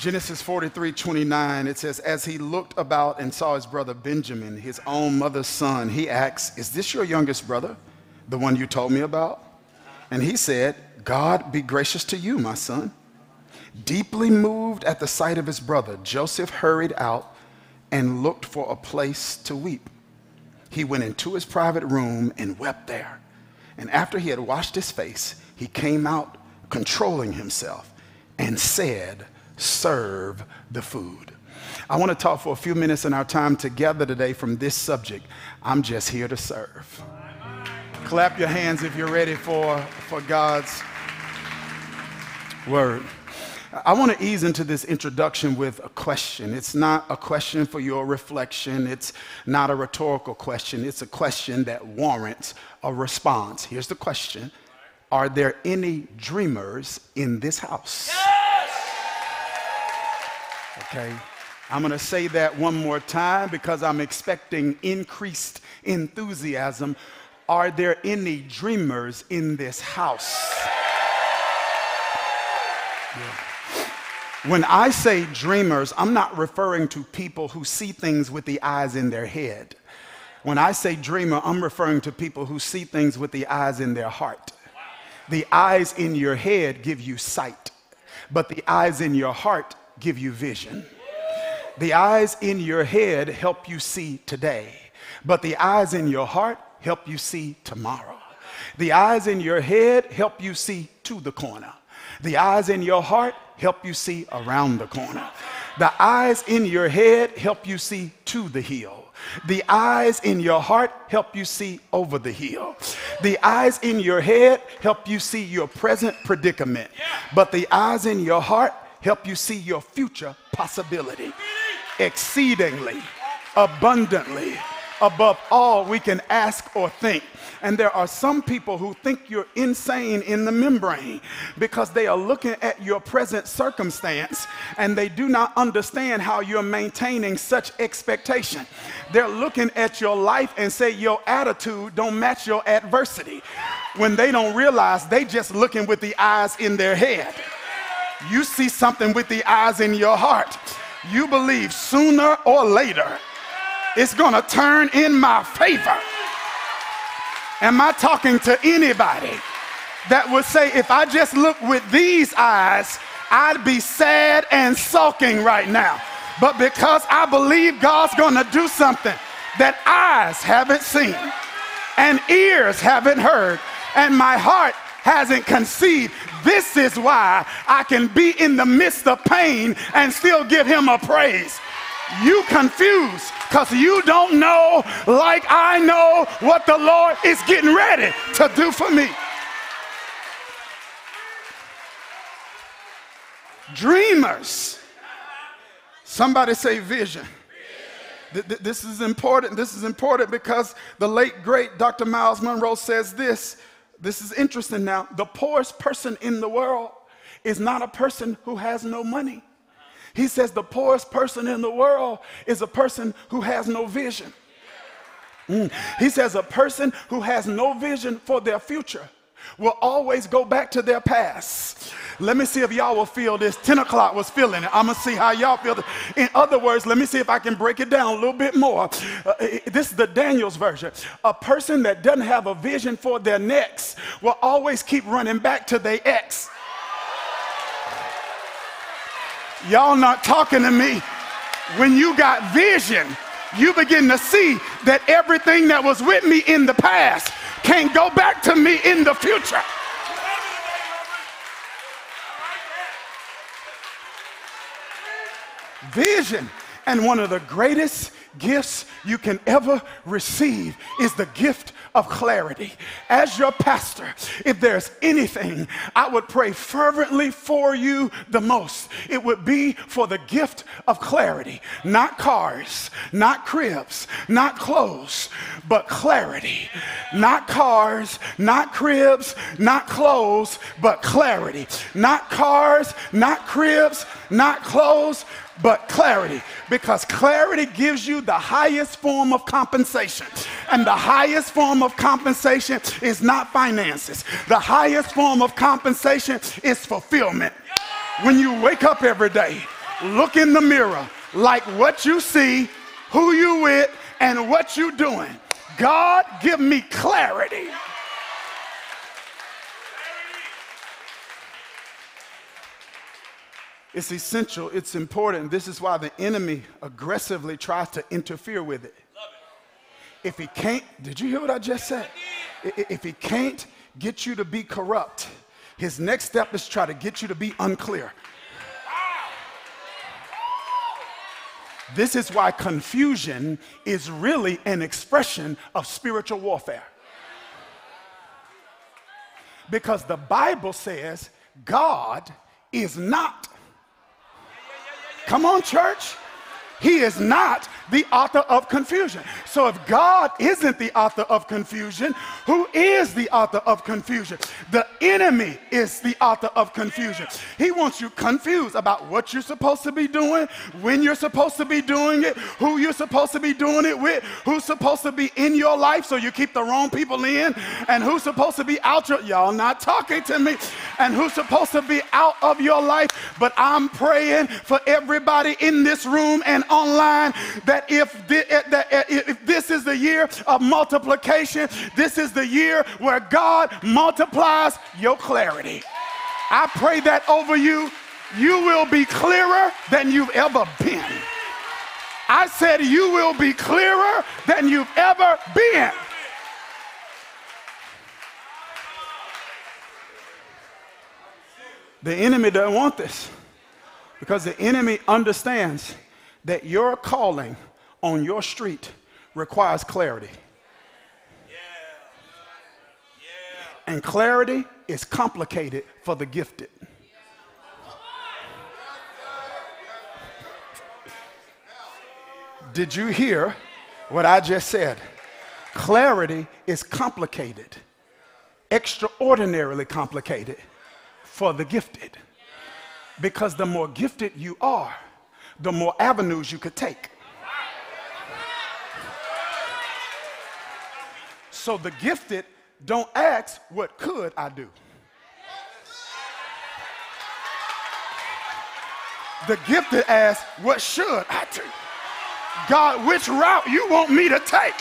Genesis 43 29, it says, As he looked about and saw his brother Benjamin, his own mother's son, he asked, Is this your youngest brother, the one you told me about? And he said, God be gracious to you, my son. Deeply moved at the sight of his brother, Joseph hurried out and looked for a place to weep. He went into his private room and wept there. And after he had washed his face, he came out controlling himself and said, serve the food. I want to talk for a few minutes in our time together today from this subject. I'm just here to serve. Clap your hands if you're ready for, for God's word. I want to ease into this introduction with a question. It's not a question for your reflection. It's not a rhetorical question. It's a question that warrants a response. Here's the question Are there any dreamers in this house? Okay. I'm going to say that one more time because I'm expecting increased enthusiasm. Are there any dreamers in this house? Yeah. When I say dreamers, I'm not referring to people who see things with the eyes in their head. When I say dreamer, I'm referring to people who see things with the eyes in their heart. The eyes in your head give you sight, but the eyes in your heart give you vision. The eyes in your head help you see today, but the eyes in your heart help you see tomorrow. The eyes in your head help you see to the corner. The eyes in your heart help you see around the corner. The eyes in your head help you see to the hill. The eyes in your heart help you see over the hill. The eyes in your head help you see your present predicament. But the eyes in your heart help you see your future possibility exceedingly, abundantly, above all we can ask or think. And there are some people who think you're insane in the membrane because they are looking at your present circumstance and they do not understand how you're maintaining such expectation. They're looking at your life and say your attitude don't match your adversity when they don't realize they just looking with the eyes in their head. You see something with the eyes in your heart. You believe sooner or later it's going to turn in my favor. Am I talking to anybody that would say, if I just look with these eyes, I'd be sad and sulking right now? But because I believe God's going to do something that eyes haven't seen and ears haven't heard, and my heart hasn't conceived. This is why I can be in the midst of pain and still give him a praise. You confused because you don't know, like I know, what the Lord is getting ready to do for me. Dreamers. Somebody say vision. This is important. This is important because the late, great Dr. Myles Munroe says this this is interesting now. The poorest person in the world is not a person who has no money. He says the poorest person in the world is a person who has no vision. Mm. He says a person who has no vision for their future will always go back to their past. Let me see if y'all will feel this. 10 o'clock was feeling it. I'm going to see how y'all feel. It. In other words, let me see if I can break it down a little bit more. Uh, this is the Daniels version. A person that doesn't have a vision for their next will always keep running back to their ex. Y'all not talking to me. When you got vision, you begin to see that everything that was with me in the past can't go back to me in the future. Vision. And one of the greatest gifts you can ever receive is the gift of clarity. As your pastor, if there's anything I would pray fervently for you the most, it would be for the gift of clarity. Not cars, not cribs, not clothes, but clarity. Not cars, not cribs, not clothes, but clarity. Not cars, not cribs, not clothes, but clarity. Because clarity gives you the highest form of compensation. And the highest form of compensation is not finances, the highest form of compensation is fulfillment. When you wake up every day, look in the mirror like what you see, who you with, and what you doing. God, give me clarity. It's essential, it's important. This is why the enemy aggressively tries to interfere with it. If he can't, did you hear what I just said? If he can't get you to be corrupt, his next step is try to get you to be unclear. This is why confusion is really an expression of spiritual warfare. Because the Bible says God is not. Come on, church. He is not the author of confusion. So if God isn't the author of confusion, who is the author of confusion? The enemy is the author of confusion. He wants you confused about what you're supposed to be doing, when you're supposed to be doing it, who you're supposed to be doing it with, who's supposed to be in your life so you keep the wrong people in, and who's supposed to be out your y'all not talking to me, and who's supposed to be out of your life. But I'm praying for everybody in this room and online that Eh, eh, if, if this is the year of multiplication, this is the year where God multiplies your clarity. I pray that over you, you will be clearer than you've ever been. I said, You will be clearer than you've ever been. The enemy doesn't want this because the enemy understands that your calling on your street requires clarity. And clarity is complicated for the gifted. Did you hear what I just said? Clarity is complicated, extraordinarily complicated for the gifted. Because the more gifted you are, the more avenues you could take. So the gifted don't ask, What could I do? The gifted ask, What should I do? God, which route you want me to take?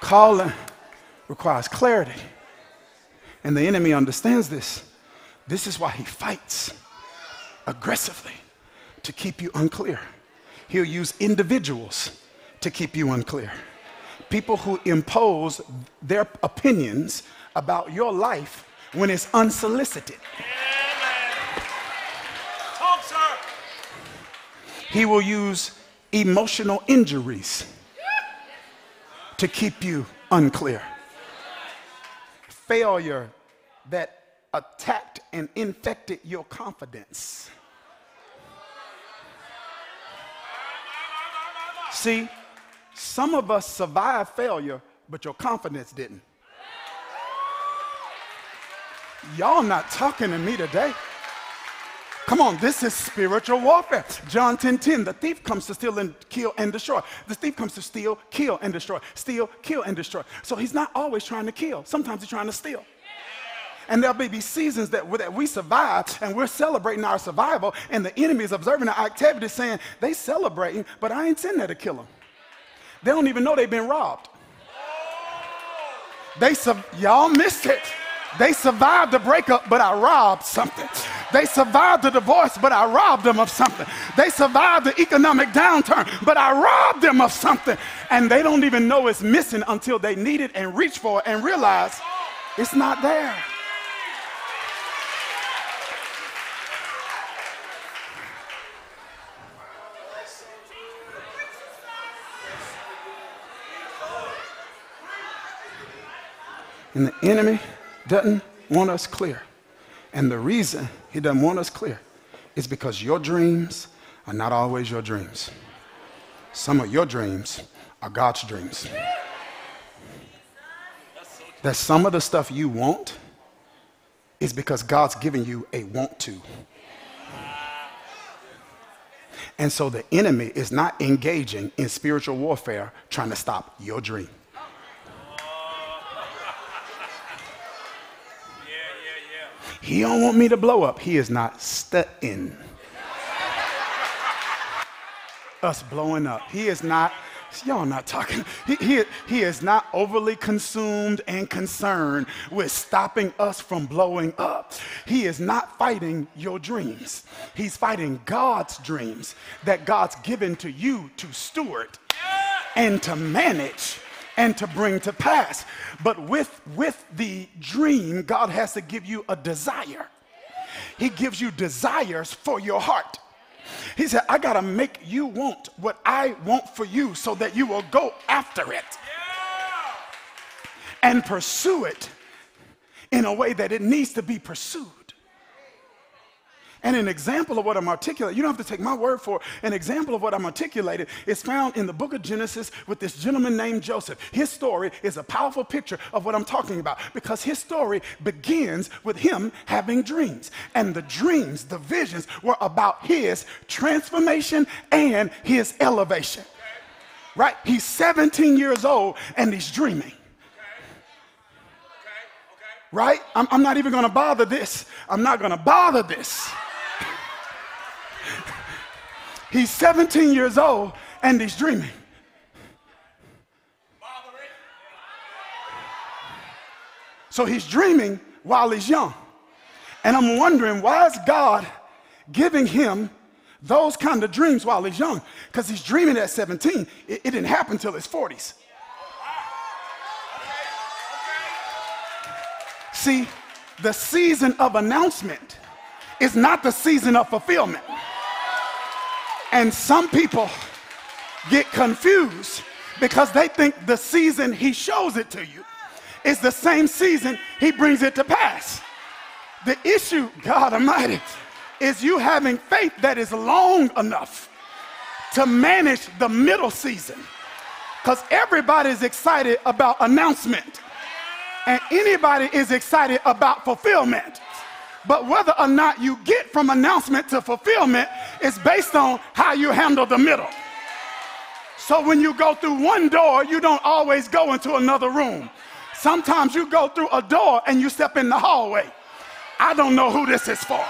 Calling requires clarity. And the enemy understands this. This is why he fights aggressively to keep you unclear. He'll use individuals to keep you unclear. People who impose their opinions about your life when it's unsolicited. He will use emotional injuries to keep you unclear. Failure that attacked and infected your confidence. See, some of us survived failure, but your confidence didn't. Y'all not talking to me today. Come on, this is spiritual warfare. John 10 10, the thief comes to steal and kill and destroy. The thief comes to steal, kill, and destroy. Steal, kill, and destroy. So he's not always trying to kill, sometimes he's trying to steal. And there'll be seasons that, that we survive and we're celebrating our survival, and the enemy is observing our activity saying, they celebrating, but I ain't sitting there to kill them. They don't even know they've been robbed. They y'all missed it. They survived the breakup, but I robbed something. They survived the divorce, but I robbed them of something. They survived the economic downturn, but I robbed them of something. And they don't even know it's missing until they need it and reach for it and realize it's not there. And the enemy doesn't want us clear. And the reason he doesn't want us clear is because your dreams are not always your dreams. Some of your dreams are God's dreams. That some of the stuff you want is because God's given you a want to. And so the enemy is not engaging in spiritual warfare trying to stop your dream. He don't want me to blow up. He is not studying us blowing up. He is not, y'all not talking, he, he, he is not overly consumed and concerned with stopping us from blowing up. He is not fighting your dreams. He's fighting God's dreams that God's given to you to steward and to manage and to bring to pass. But with, with the dream, God has to give you a desire. He gives you desires for your heart. He said, I got to make you want what I want for you so that you will go after it and pursue it in a way that it needs to be pursued. And an example of what I'm articulating, you don't have to take my word for it. An example of what I'm articulating is found in the book of Genesis with this gentleman named Joseph. His story is a powerful picture of what I'm talking about because his story begins with him having dreams. And the dreams, the visions, were about his transformation and his elevation. Right? He's 17 years old and he's dreaming right? I'm, I'm, not even gonna bother this. I'm not gonna bother this. He's 17 years old and he's dreaming. So he's dreaming while he's young. And I'm wondering why is God giving him those kind of dreams while he's young? Because he's dreaming at 17. It, it didn't happen till his 40s. See, the season of announcement is not the season of fulfillment. And some people get confused because they think the season he shows it to you is the same season he brings it to pass. The issue, God Almighty, is you having faith that is long enough to manage the middle season. Because everybody is excited about announcement, and anybody is excited about fulfillment. But whether or not you get from announcement to fulfillment is based on how you handle the middle. So when you go through one door, you don't always go into another room. Sometimes you go through a door and you step in the hallway. I don't know who this is for.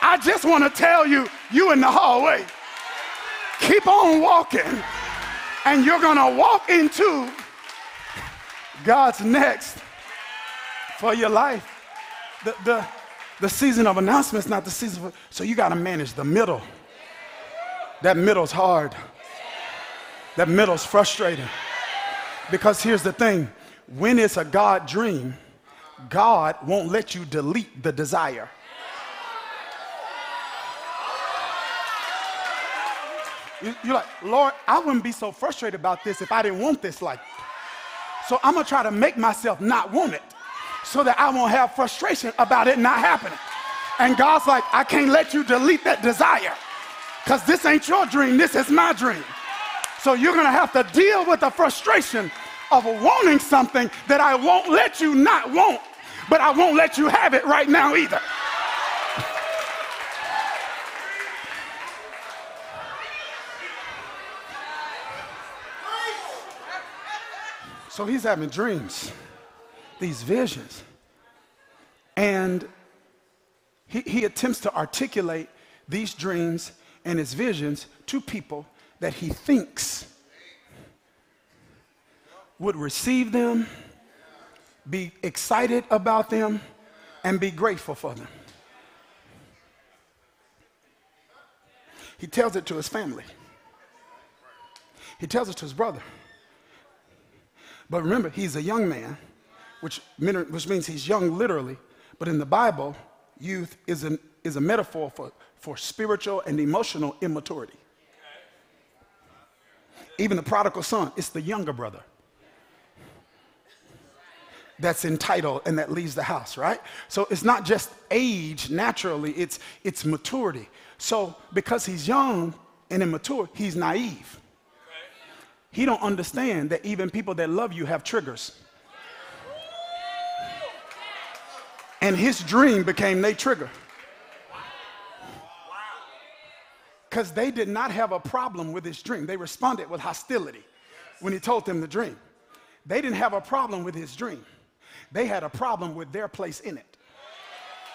I just want to tell you, you in the hallway. Keep on walking, and you're going to walk into God's next for your life the, the, the season of announcements, not the season for, so you got to manage the middle. That middle's hard. That middle's frustrating. Because here's the thing when it's a God dream, God won't let you delete the desire. You're like, Lord, I wouldn't be so frustrated about this if I didn't want this like. So I'm gonna try to make myself not want it so that I won't have frustration about it not happening. And God's like, I can't let you delete that desire because this ain't your dream, this is my dream. So you're gonna have to deal with the frustration of wanting something that I won't let you not want, but I won't let you have it right now either. So he's having dreams these visions. And he, he attempts to articulate these dreams and his visions to people that he thinks would receive them, be excited about them, and be grateful for them. He tells it to his family. He tells it to his brother. But remember, he's a young man which, which means he's young literally, but in the Bible, youth is, an, is a metaphor for, for spiritual and emotional immaturity. Even the prodigal son, it's the younger brother that's entitled and that leaves the house, right? So it's not just age naturally, it's, it's maturity. So because he's young and immature, he's naive. He don't understand that even people that love you have triggers. And his dream became their trigger. Because they did not have a problem with his dream. They responded with hostility when he told them the dream. They didn't have a problem with his dream, they had a problem with their place in it.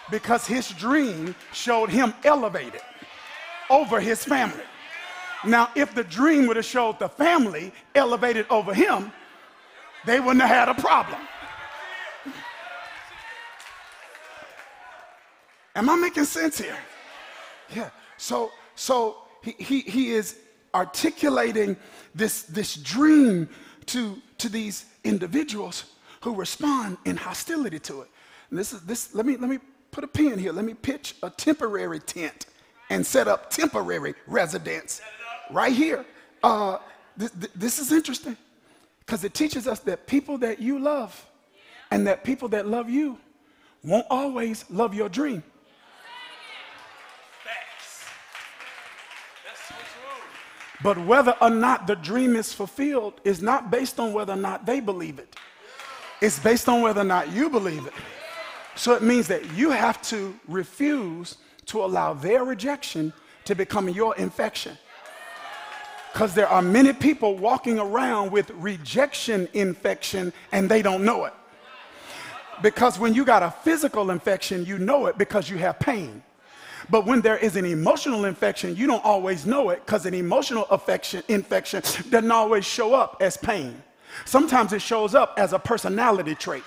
Because his dream showed him elevated over his family. Now, if the dream would have showed the family elevated over him, they wouldn't have had a problem. Am I making sense here? Yeah. So, so he, he, he is articulating this, this dream to, to these individuals who respond in hostility to it. And this is this, let me let me put a pin here. Let me pitch a temporary tent and set up temporary residence right here. Uh, this, this is interesting because it teaches us that people that you love and that people that love you won't always love your dream. But whether or not the dream is fulfilled is not based on whether or not they believe it. It's based on whether or not you believe it. So it means that you have to refuse to allow their rejection to become your infection. Because there are many people walking around with rejection infection and they don't know it. Because when you got a physical infection, you know it because you have pain. But when there is an emotional infection, you don't always know it because an emotional affection, infection doesn't always show up as pain. Sometimes it shows up as a personality trait.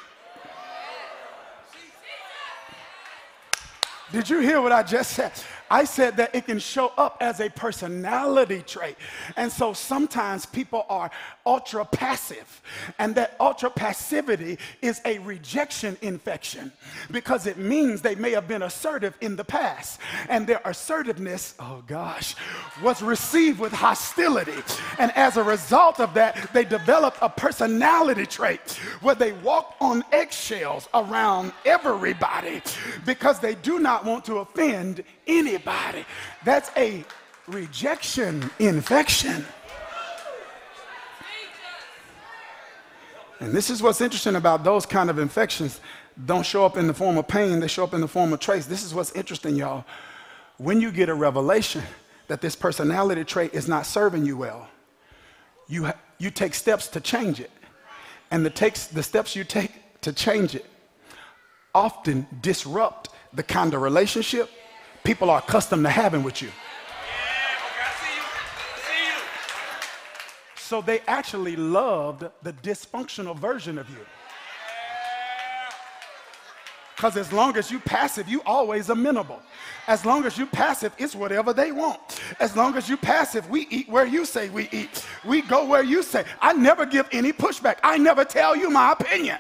Did you hear what I just said? I said that it can show up as a personality trait. And so sometimes people are ultra passive, and that ultra passivity is a rejection infection because it means they may have been assertive in the past, and their assertiveness, oh gosh, was received with hostility. And as a result of that, they developed a personality trait where they walk on eggshells around everybody because they do not want to offend anybody. That's a rejection infection. And this is what's interesting about those kind of infections. Don't show up in the form of pain, they show up in the form of traits. This is what's interesting, y'all. When you get a revelation that this personality trait is not serving you well, you, ha- you take steps to change it. And the, takes, the steps you take to change it often disrupt the kind of relationship people are accustomed to having with you. So they actually loved the dysfunctional version of you. Because as long as you passive, you always amenable. As long as you passive, it's whatever they want. As long as you passive, we eat where you say we eat. We go where you say. I never give any pushback. I never tell you my opinion.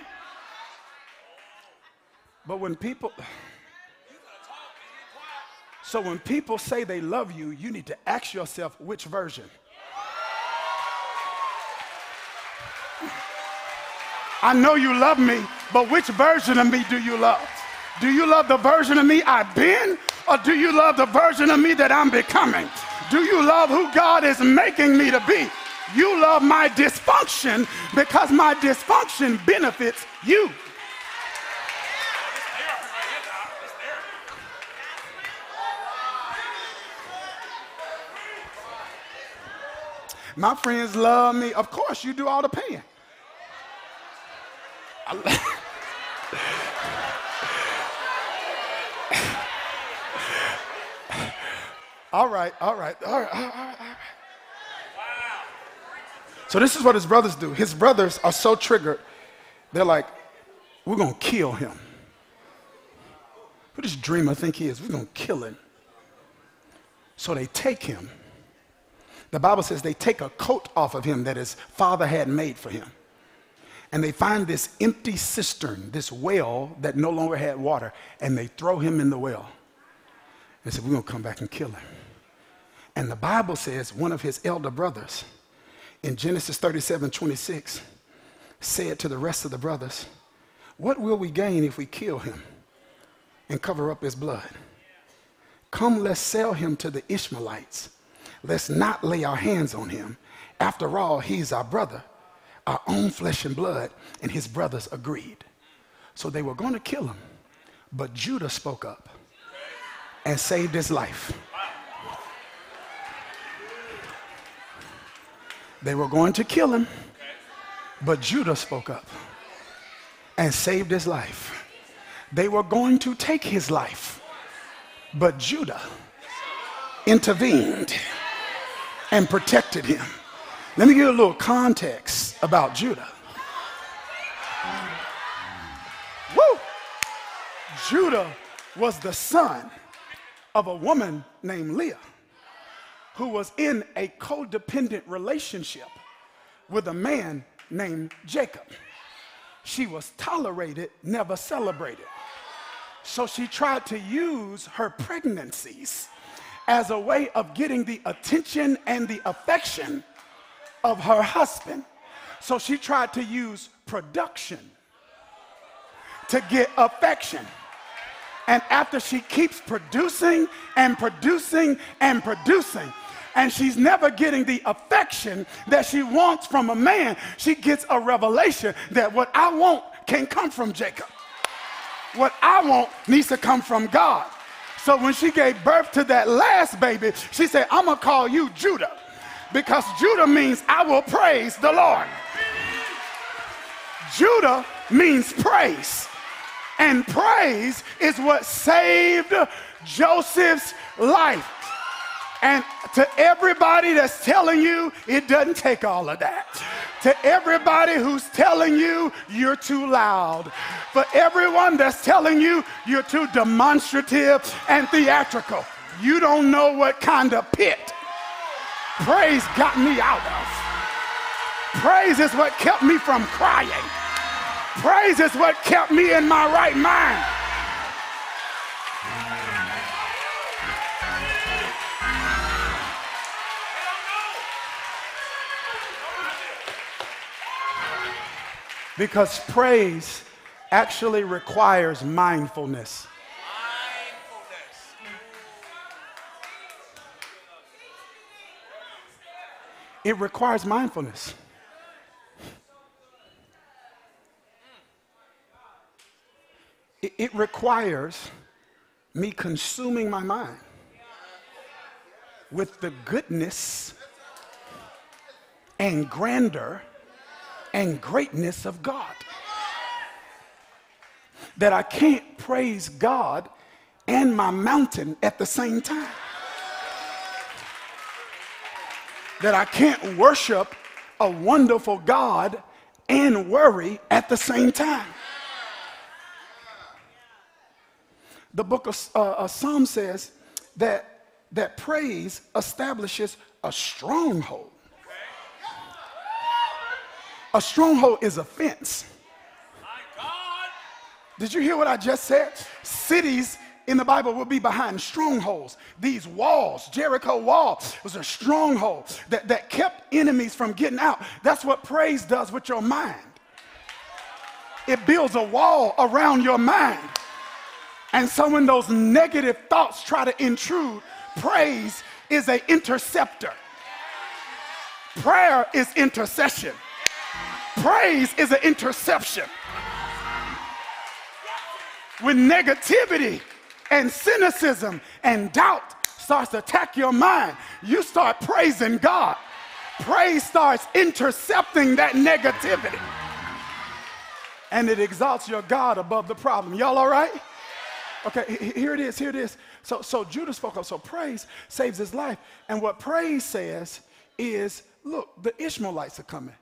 But when people so when people say they love you, you need to ask yourself which version. I know you love me, but which version of me do you love? Do you love the version of me I've been, or do you love the version of me that I'm becoming? Do you love who God is making me to be? You love my dysfunction because my dysfunction benefits you. My friends love me. Of course, you do all the paying. All right, all right, all right, all right, all right. So this is what his brothers do. His brothers are so triggered, they're like, we're gonna kill him. Who does dreamer think he is? We're gonna kill him. So they take him the Bible says they take a coat off of him that his father had made for him. And they find this empty cistern, this well that no longer had water, and they throw him in the well. They said, We're going to come back and kill him. And the Bible says one of his elder brothers in Genesis 37 26 said to the rest of the brothers, What will we gain if we kill him and cover up his blood? Come, let's sell him to the Ishmaelites let's not lay our hands on him. After all, he's our brother, our own flesh and blood, and his brothers agreed. So they were going to kill him, but Judah spoke up and saved his life. They were going to kill him, but Judah spoke up and saved his life. they were going to take his life. But Judah intervened and protected him. Let me give you a little context about Judah. Woo! Judah was the son of a woman named Leah who was in a codependent relationship with a man named Jacob. She was tolerated, never celebrated. So she tried to use her pregnancies as a way of getting the attention and the affection of her husband. So she tried to use production to get affection. And after she keeps producing and producing and producing, and she's never getting the affection that she wants from a man, she gets a revelation that what I want can come from Jacob. What I want needs to come from God. So when she gave birth to that last baby, she said, I'm gonna call you Judah because Judah means I will praise the Lord. Judah means praise. And praise is what saved Joseph's life. And to everybody that's telling you it doesn't take all of that, to everybody who's telling you you're too loud, for everyone that's telling you you're too demonstrative and theatrical, you don't know what kind of pit praise got me out of. Praise is what kept me from crying. Praise is what kept me in my right mind. Because praise actually requires mindfulness. It requires mindfulness. It, it requires me consuming my mind with the goodness and grandeur and greatness of God. That I can't praise God and my mountain at the same time. That I can't worship a wonderful God and worry at the same time. The book of uh, Psalm says that, that praise establishes a stronghold. A stronghold is a fence. Did you hear what I just said? Cities in the Bible will be behind strongholds. These walls, Jericho wall, was a stronghold that, that kept enemies from getting out. That's what praise does with your mind. It builds a wall around your mind. And so when those negative thoughts try to intrude, praise is an interceptor. Prayer is intercession. Praise is an interception. When negativity and cynicism and doubt starts to attack your mind, you start praising God. Praise starts intercepting that negativity. And it exalts your God above the problem. Y'all all right? Okay, here it is, here it is. So, so Judah spoke up. So praise saves his life. And what praise says is, look, the Ishmaelites are coming.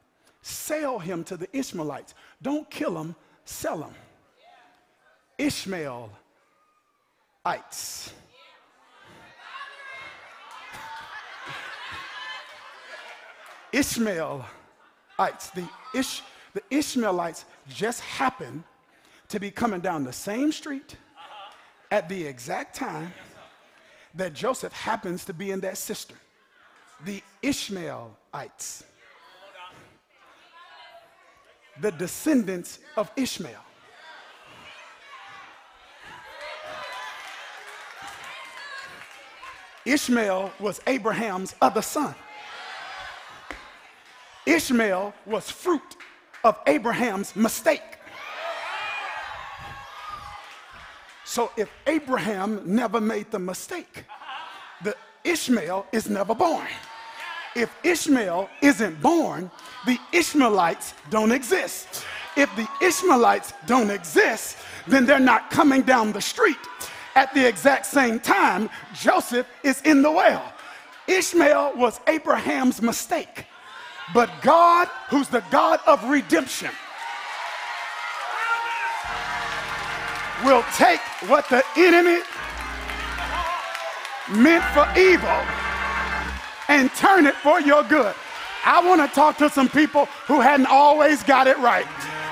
Sell him to the Ishmaelites. Don't kill him, sell him. Ishmaelites. Ishmaelites. The, Ish, the Ishmaelites just happen to be coming down the same street at the exact time that Joseph happens to be in that cistern. The Ishmaelites the descendants of Ishmael. Ishmael was Abraham's other son. Ishmael was fruit of Abraham's mistake. So if Abraham never made the mistake, the Ishmael is never born. If Ishmael isn't born, the Ishmaelites don't exist. if the Ishmaelites don't exist, then they're not coming down the street. At the exact same time, Joseph is in the well. Ishmael was Abraham's mistake, but God, who's the God of redemption, will take what the enemy meant for evil and turn it for your good. I want to talk to some people who hadn't always got it right.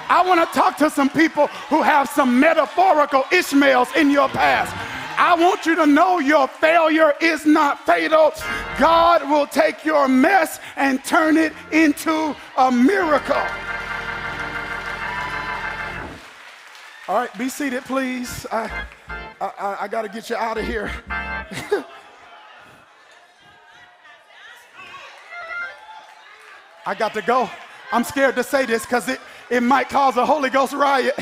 I want to talk to some people who have some metaphorical Ishmaels in your past. I want you to know your failure is not fatal. God will take your mess and turn it into a miracle. All right, be seated, please. I, I, I got to get you out of here. I got to go. I'm scared to say this because it, it might cause a Holy Ghost riot,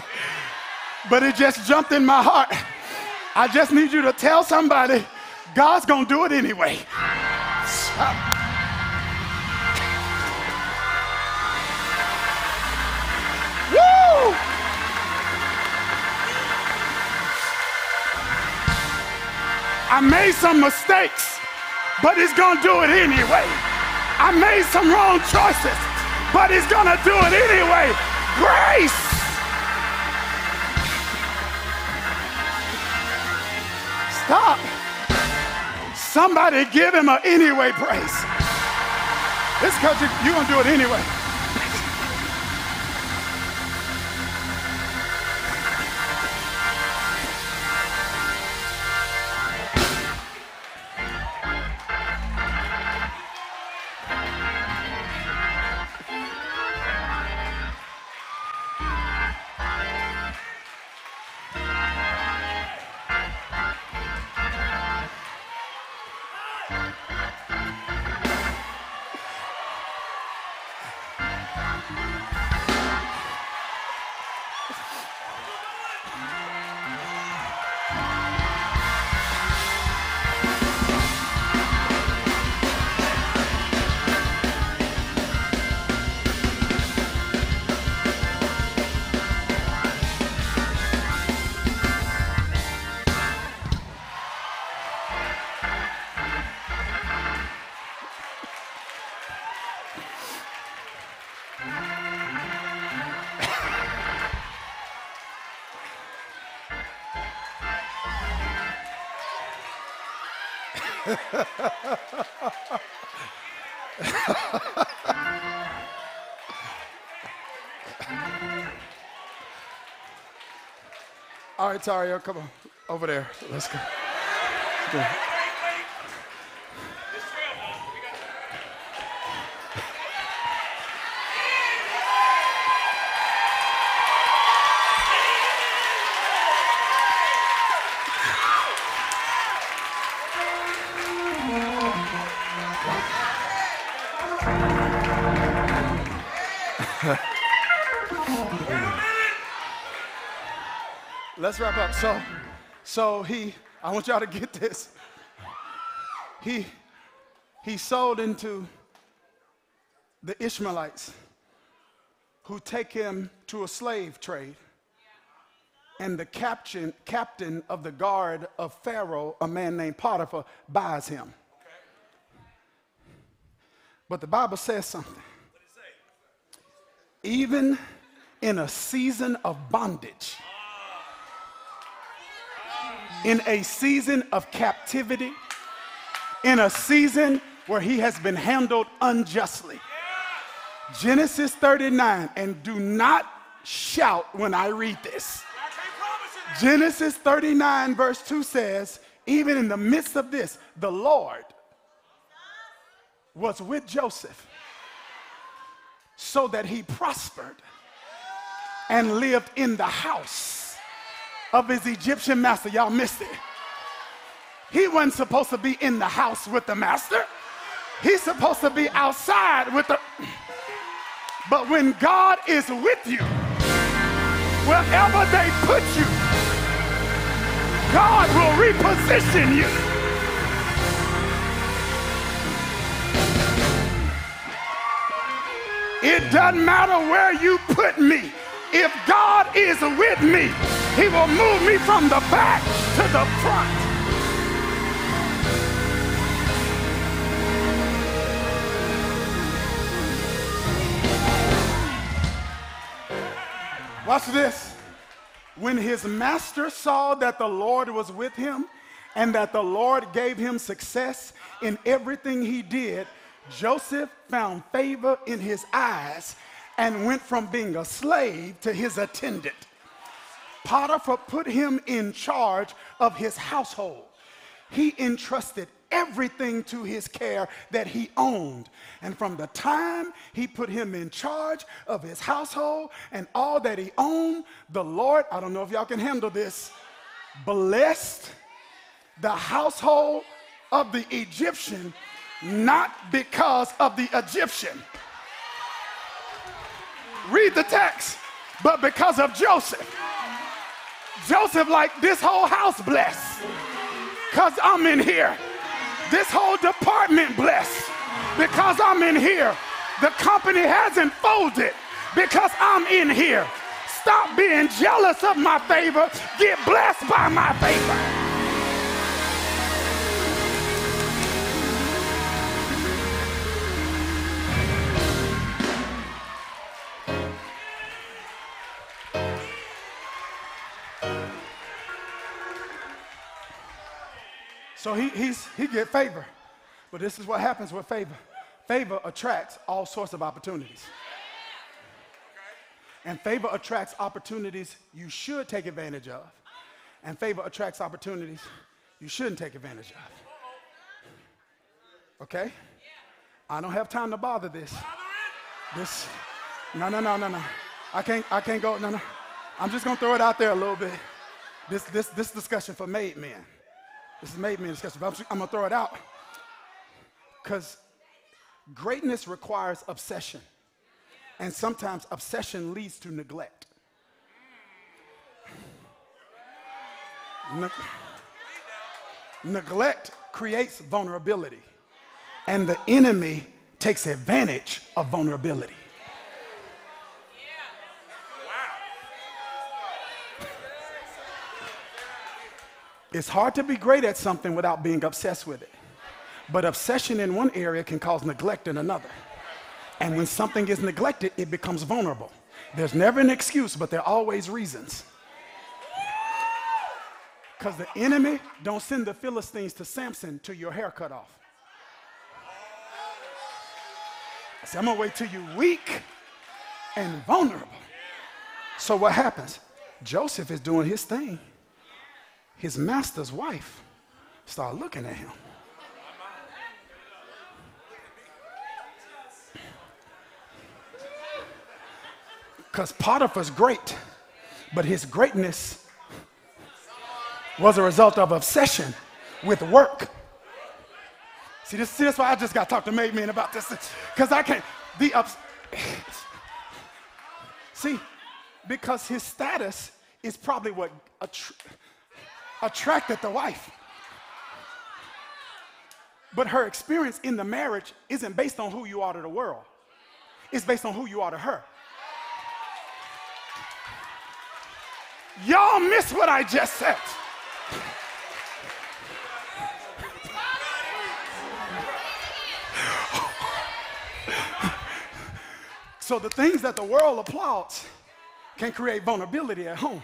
but it just jumped in my heart. I just need you to tell somebody God's going to do it anyway. Woo! I made some mistakes, but he's gonna do it anyway. I made some wrong choices, but he's gonna do it anyway. Grace. Stop. Somebody give him an anyway praise. This country, you're gonna do it anyway. All right, Tario, come on. Over there. Let's go. Let's go. Let's wrap up. So, so he, I want y'all to get this. He, he sold into the Ishmaelites who take him to a slave trade. And the captain, captain of the guard of Pharaoh, a man named Potiphar, buys him. But the Bible says something. Even in a season of bondage, in a season of captivity, in a season where he has been handled unjustly. Genesis 39, and do not shout when I read this. Genesis 39, verse 2 says, even in the midst of this, the Lord was with Joseph so that he prospered and lived in the house of his Egyptian master. Y'all missed it. He wasn't supposed to be in the house with the master. He's supposed to be outside with the. But when God is with you, wherever they put you, God will reposition you. It doesn't matter where you put me. if God is with me, he will move me from the back to the front. Watch this. When his master saw that the Lord was with him and that the Lord gave him success in everything he did, Joseph found favor in his eyes and went from being a slave to his attendant. Potiphar put him in charge of his household. He entrusted everything to his care that he owned. And from the time he put him in charge of his household and all that he owned, the Lord, I don't know if y'all can handle this, blessed the household of the Egyptian, not because of the Egyptian. Read the text, but because of Joseph. Joseph, like this whole house blessed, because I'm in here. This whole department blessed, because I'm in here. The company hasn't folded because I'm in here. Stop being jealous of my favor. Get blessed by my favor. So he, he's, he get favor. But this is what happens with favor. Favor attracts all sorts of opportunities. And favor attracts opportunities you should take advantage of. And favor attracts opportunities you shouldn't take advantage of. Okay? I don't have time to bother this. This, no, no, no, no, no. I can't, I can't go, no, no. I'm just gonna throw it out there a little bit. This, this, this discussion for made men. This has made me but I'm, I'm going to throw it out. Because greatness requires obsession. And sometimes obsession leads to neglect. Ne- neglect creates vulnerability, and the enemy takes advantage of vulnerability. It's hard to be great at something without being obsessed with it. But obsession in one area can cause neglect in another. And when something is neglected, it becomes vulnerable. There's never an excuse, but there are always reasons. Because the enemy don't send the Philistines to Samson till your hair cut off. I say, I'm gonna wait till you're weak and vulnerable. So what happens? Joseph is doing his thing his master's wife started looking at him. Because Potiphar's great, but his greatness was a result of obsession with work. See, this, see, that's why I just got to talk to Made Men about this. Because I can't. The ups. see, because his status is probably what attracted the wife. But her experience in the marriage isn't based on who you are to the world, it's based on who you are to her. Y'all miss what I just said. So the things that the world applauds can create vulnerability at home.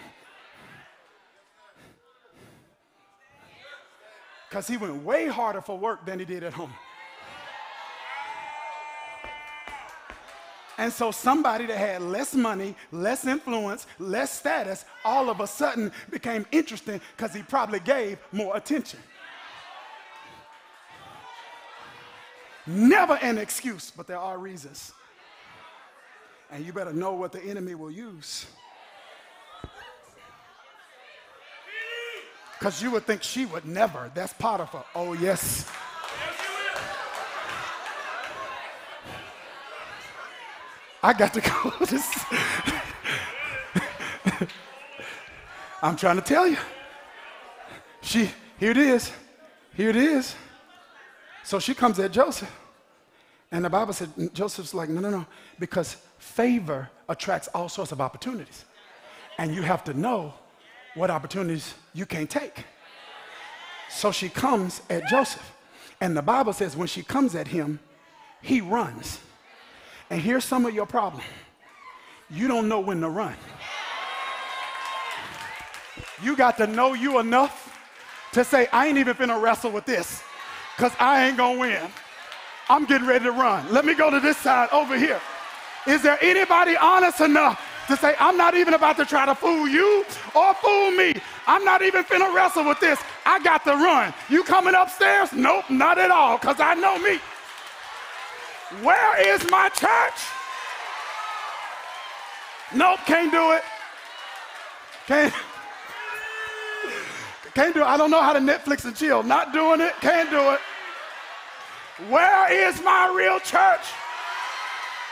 Because he went way harder for work than he did at home. And so somebody that had less money, less influence, less status, all of a sudden became interesting because he probably gave more attention. Never an excuse, but there are reasons. And you better know what the enemy will use. Because you would think she would never. That's Potiphar. Oh, yes. I got to go. I'm trying to tell you. She, here it is. Here it is. So she comes at Joseph. And the Bible said, Joseph's like, no, no, no, because favor attracts all sorts of opportunities. And you have to know what opportunities you can't take. So she comes at Joseph. And the Bible says when she comes at him, he runs. And here's some of your problem you don't know when to run. You got to know you enough to say, I ain't even finna wrestle with this because I ain't gonna win. I'm getting ready to run. Let me go to this side over here. Is there anybody honest enough to say, I'm not even about to try to fool you or fool me? I'm not even finna wrestle with this. I got to run. You coming upstairs? Nope, not at all, because I know me. Where is my church? Nope, can't do it. Can't. Can't do it. I don't know how to Netflix and chill. Not doing it. Can't do it. Where is my real church?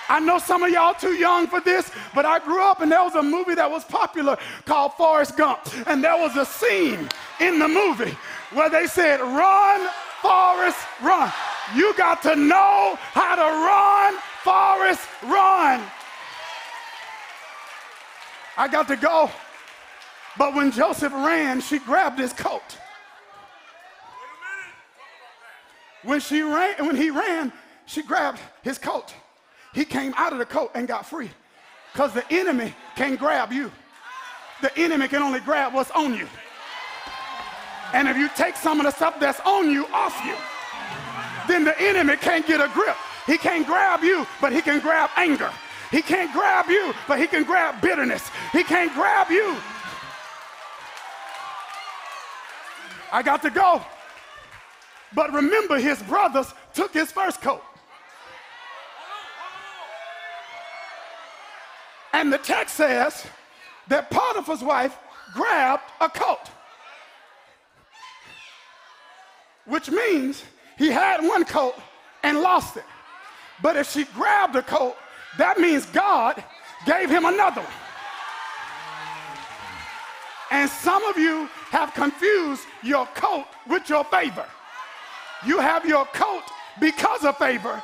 I know some of y'all too young for this, but I grew up and there was a movie that was popular called Forrest Gump. And there was a scene in the movie where they said, Run, Forrest, run. You got to know how to run, Forrest, run. I got to go. But when Joseph ran, she grabbed his coat. When she ran, when he ran, she grabbed his coat. He came out of the coat and got free. Because the enemy can't grab you. The enemy can only grab what's on you. And if you take some of the stuff that's on you off you, then the enemy can't get a grip. He can't grab you, but he can grab anger. He can't grab you, but he can grab bitterness. He can't grab you. I got to go. But remember, his brothers took his first coat. And the text says that Potiphar's wife grabbed a coat, which means he had one coat and lost it. But if she grabbed a coat, that means God gave him another one. And some of you have confused your coat with your favor. You have your coat because of favor,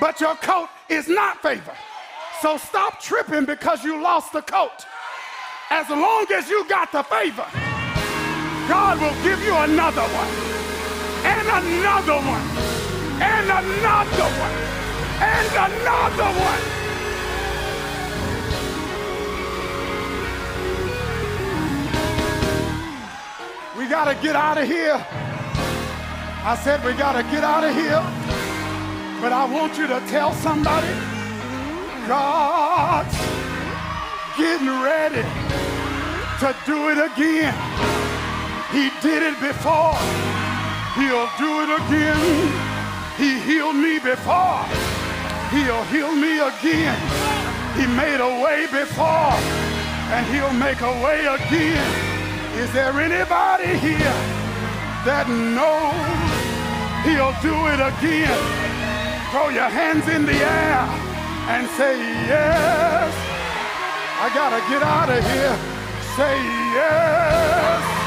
but your coat is not favor. So stop tripping because you lost the coat. As long as you got the favor, God will give you another one, and another one, and another one, and another one. We got to get out of here. I said we got to get out of here. But I want you to tell somebody God's getting ready to do it again. He did it before. He'll do it again. He healed me before. He'll heal me again. He made a way before, and he'll make a way again. Is there anybody here that knows he'll do it again? Throw your hands in the air and say, Yes. I got to get out of here. Say, Yes.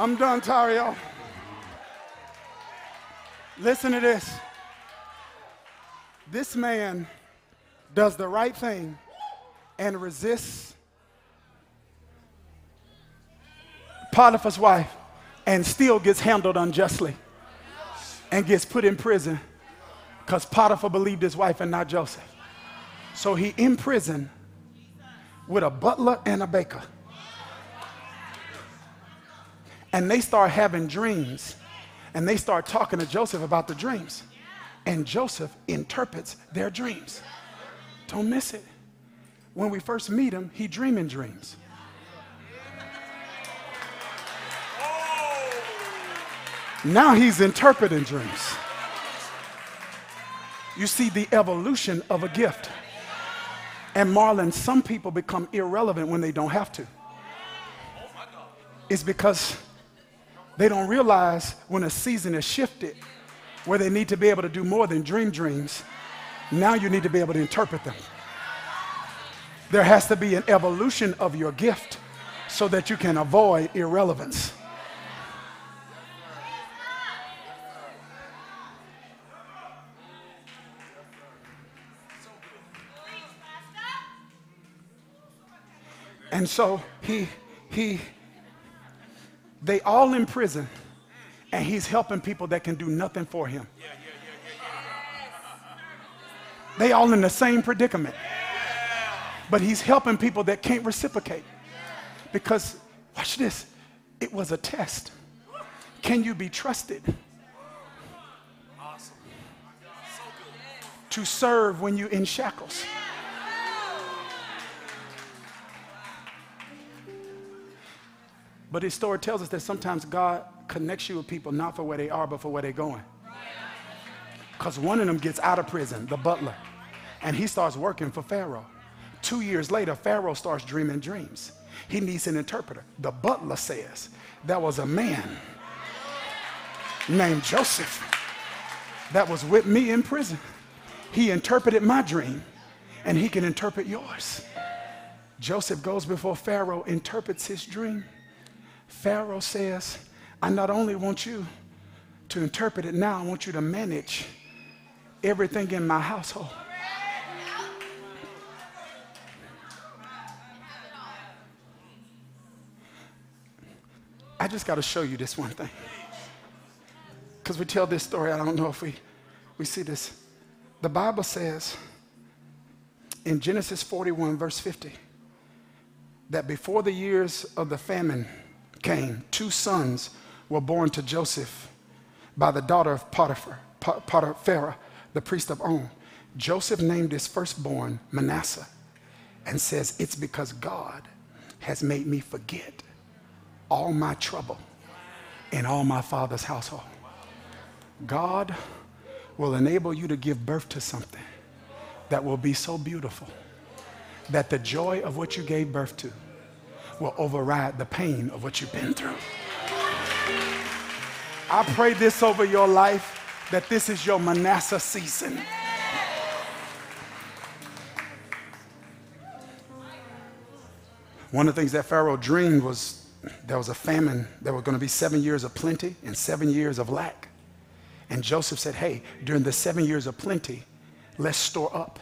I'm done, Tario. Listen to this. This man does the right thing and resists Potiphar's wife and still gets handled unjustly and gets put in prison because Potiphar believed his wife and not Joseph. So he in prison with a butler and a baker and they start having dreams and they start talking to Joseph about the dreams. And Joseph interprets their dreams. Don't miss it. When we first meet him, he dreaming dreams. Now he's interpreting dreams. You see the evolution of a gift. And Marlon, some people become irrelevant when they don't have to. It's because they don't realize when a season is shifted where they need to be able to do more than dream dreams. Now you need to be able to interpret them. There has to be an evolution of your gift so that you can avoid irrelevance. And so he, he, they all in prison, and he's helping people that can do nothing for him. They all in the same predicament. But he's helping people that can't reciprocate. Because, watch this, it was a test. Can you be trusted? To serve when you're in shackles. But his story tells us that sometimes God connects you with people not for where they are, but for where they're going. Because one of them gets out of prison, the butler, and he starts working for Pharaoh. Two years later, Pharaoh starts dreaming dreams. He needs an interpreter. The butler says, There was a man named Joseph that was with me in prison. He interpreted my dream, and he can interpret yours. Joseph goes before Pharaoh, interprets his dream. Pharaoh says, I not only want you to interpret it now, I want you to manage everything in my household. I just got to show you this one thing. Because we tell this story, I don't know if we, we see this. The Bible says in Genesis 41, verse 50, that before the years of the famine came, two sons were born to Joseph by the daughter of Potiphar, Potiphar, the priest of On. Joseph named his firstborn Manasseh and says, It's because God has made me forget all my trouble in all my father's household. God will enable you to give birth to something that will be so beautiful that the joy of what you gave birth to will override the pain of what you've been through. I pray this over your life that this is your Manasseh season. One of the things that Pharaoh dreamed was there was a famine. There were going to be seven years of plenty and seven years of lack. And Joseph said, Hey, during the seven years of plenty, let's store up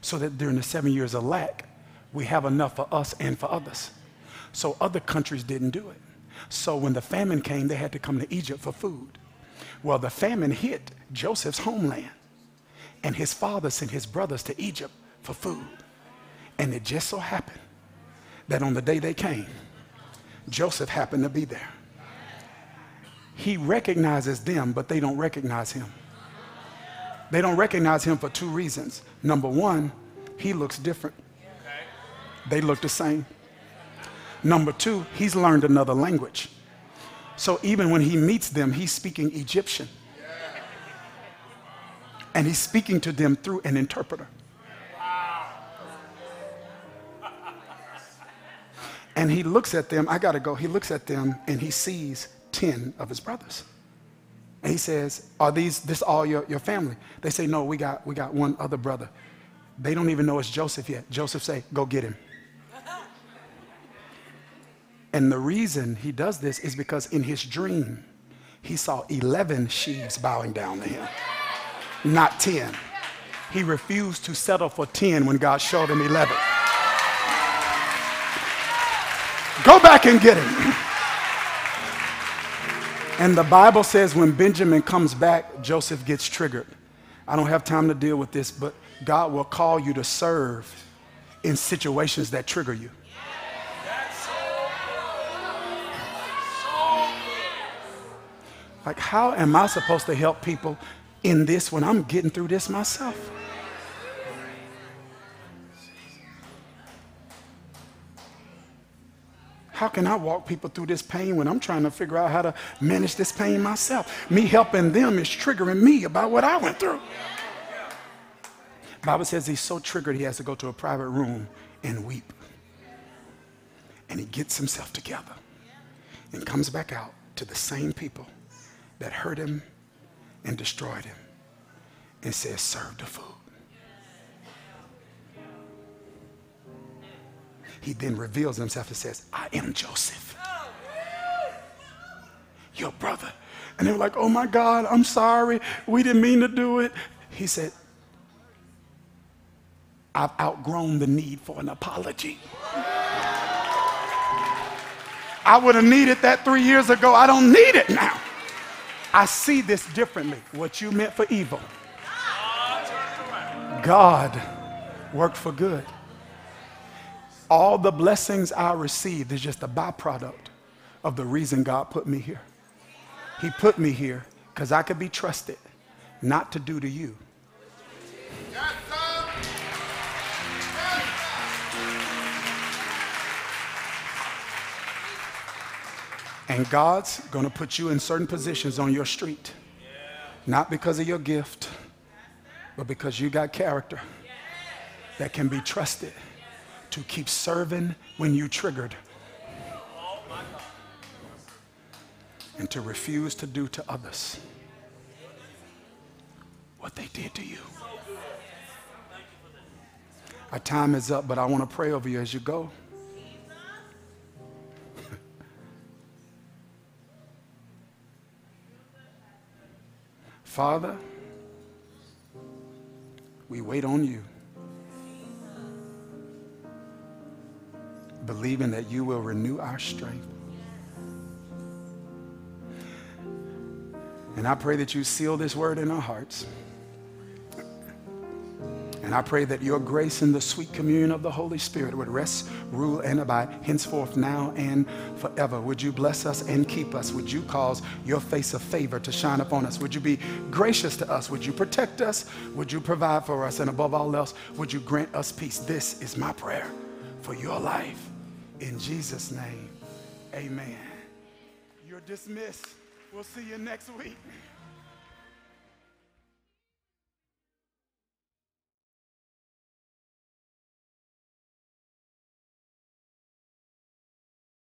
so that during the seven years of lack, we have enough for us and for others. So other countries didn't do it. So when the famine came, they had to come to Egypt for food. Well, the famine hit Joseph's homeland, and his father sent his brothers to Egypt for food. And it just so happened that on the day they came, Joseph happened to be there. He recognizes them, but they don't recognize him. They don't recognize him for two reasons. Number one, he looks different, they look the same. Number two, he's learned another language. So even when he meets them, he's speaking Egyptian. And he's speaking to them through an interpreter. And he looks at them, I gotta go. He looks at them and he sees 10 of his brothers. And he says, Are these this all your, your family? They say, No, we got we got one other brother. They don't even know it's Joseph yet. Joseph say, Go get him. And the reason he does this is because in his dream, he saw 11 sheaves bowing down to him, not 10. He refused to settle for 10 when God showed him 11. Go back and get him. And the Bible says when Benjamin comes back, Joseph gets triggered. I don't have time to deal with this, but God will call you to serve in situations that trigger you. Like, how am I supposed to help people in this when I'm getting through this myself? How can I walk people through this pain when I'm trying to figure out how to manage this pain myself? Me helping them is triggering me about what I went through. Bible says he's so triggered he has to go to a private room and weep. And he gets himself together and comes back out to the same people that hurt him and destroyed him and says, Serve the food. He then reveals himself and says, I am Joseph, your brother. And they were like, oh my God, I'm sorry. We didn't mean to do it. He said, I've outgrown the need for an apology. I would have needed that three years ago. I don't need it now. I see this differently. What you meant for evil, God worked for good. All the blessings I received is just a byproduct of the reason God put me here. He put me here because I could be trusted not to do to you. And God's going to put you in certain positions on your street. Not because of your gift, but because you got character that can be trusted to keep serving when you triggered and to refuse to do to others what they did to you. Our time is up, but I want to pray over you as you go. Father, we wait on you, believing that you will renew our strength. And I pray that you seal this word in our hearts. And I pray that your grace and the sweet communion of the Holy Spirit would rest, rule, and abide henceforth, now, and forever. Would you bless us and keep us? Would you cause your face of favor to shine upon us? Would you be gracious to us? Would you protect us? Would you provide for us? And above all else, would you grant us peace? This is my prayer for your life. In Jesus' name, amen. You're dismissed. We'll see you next week.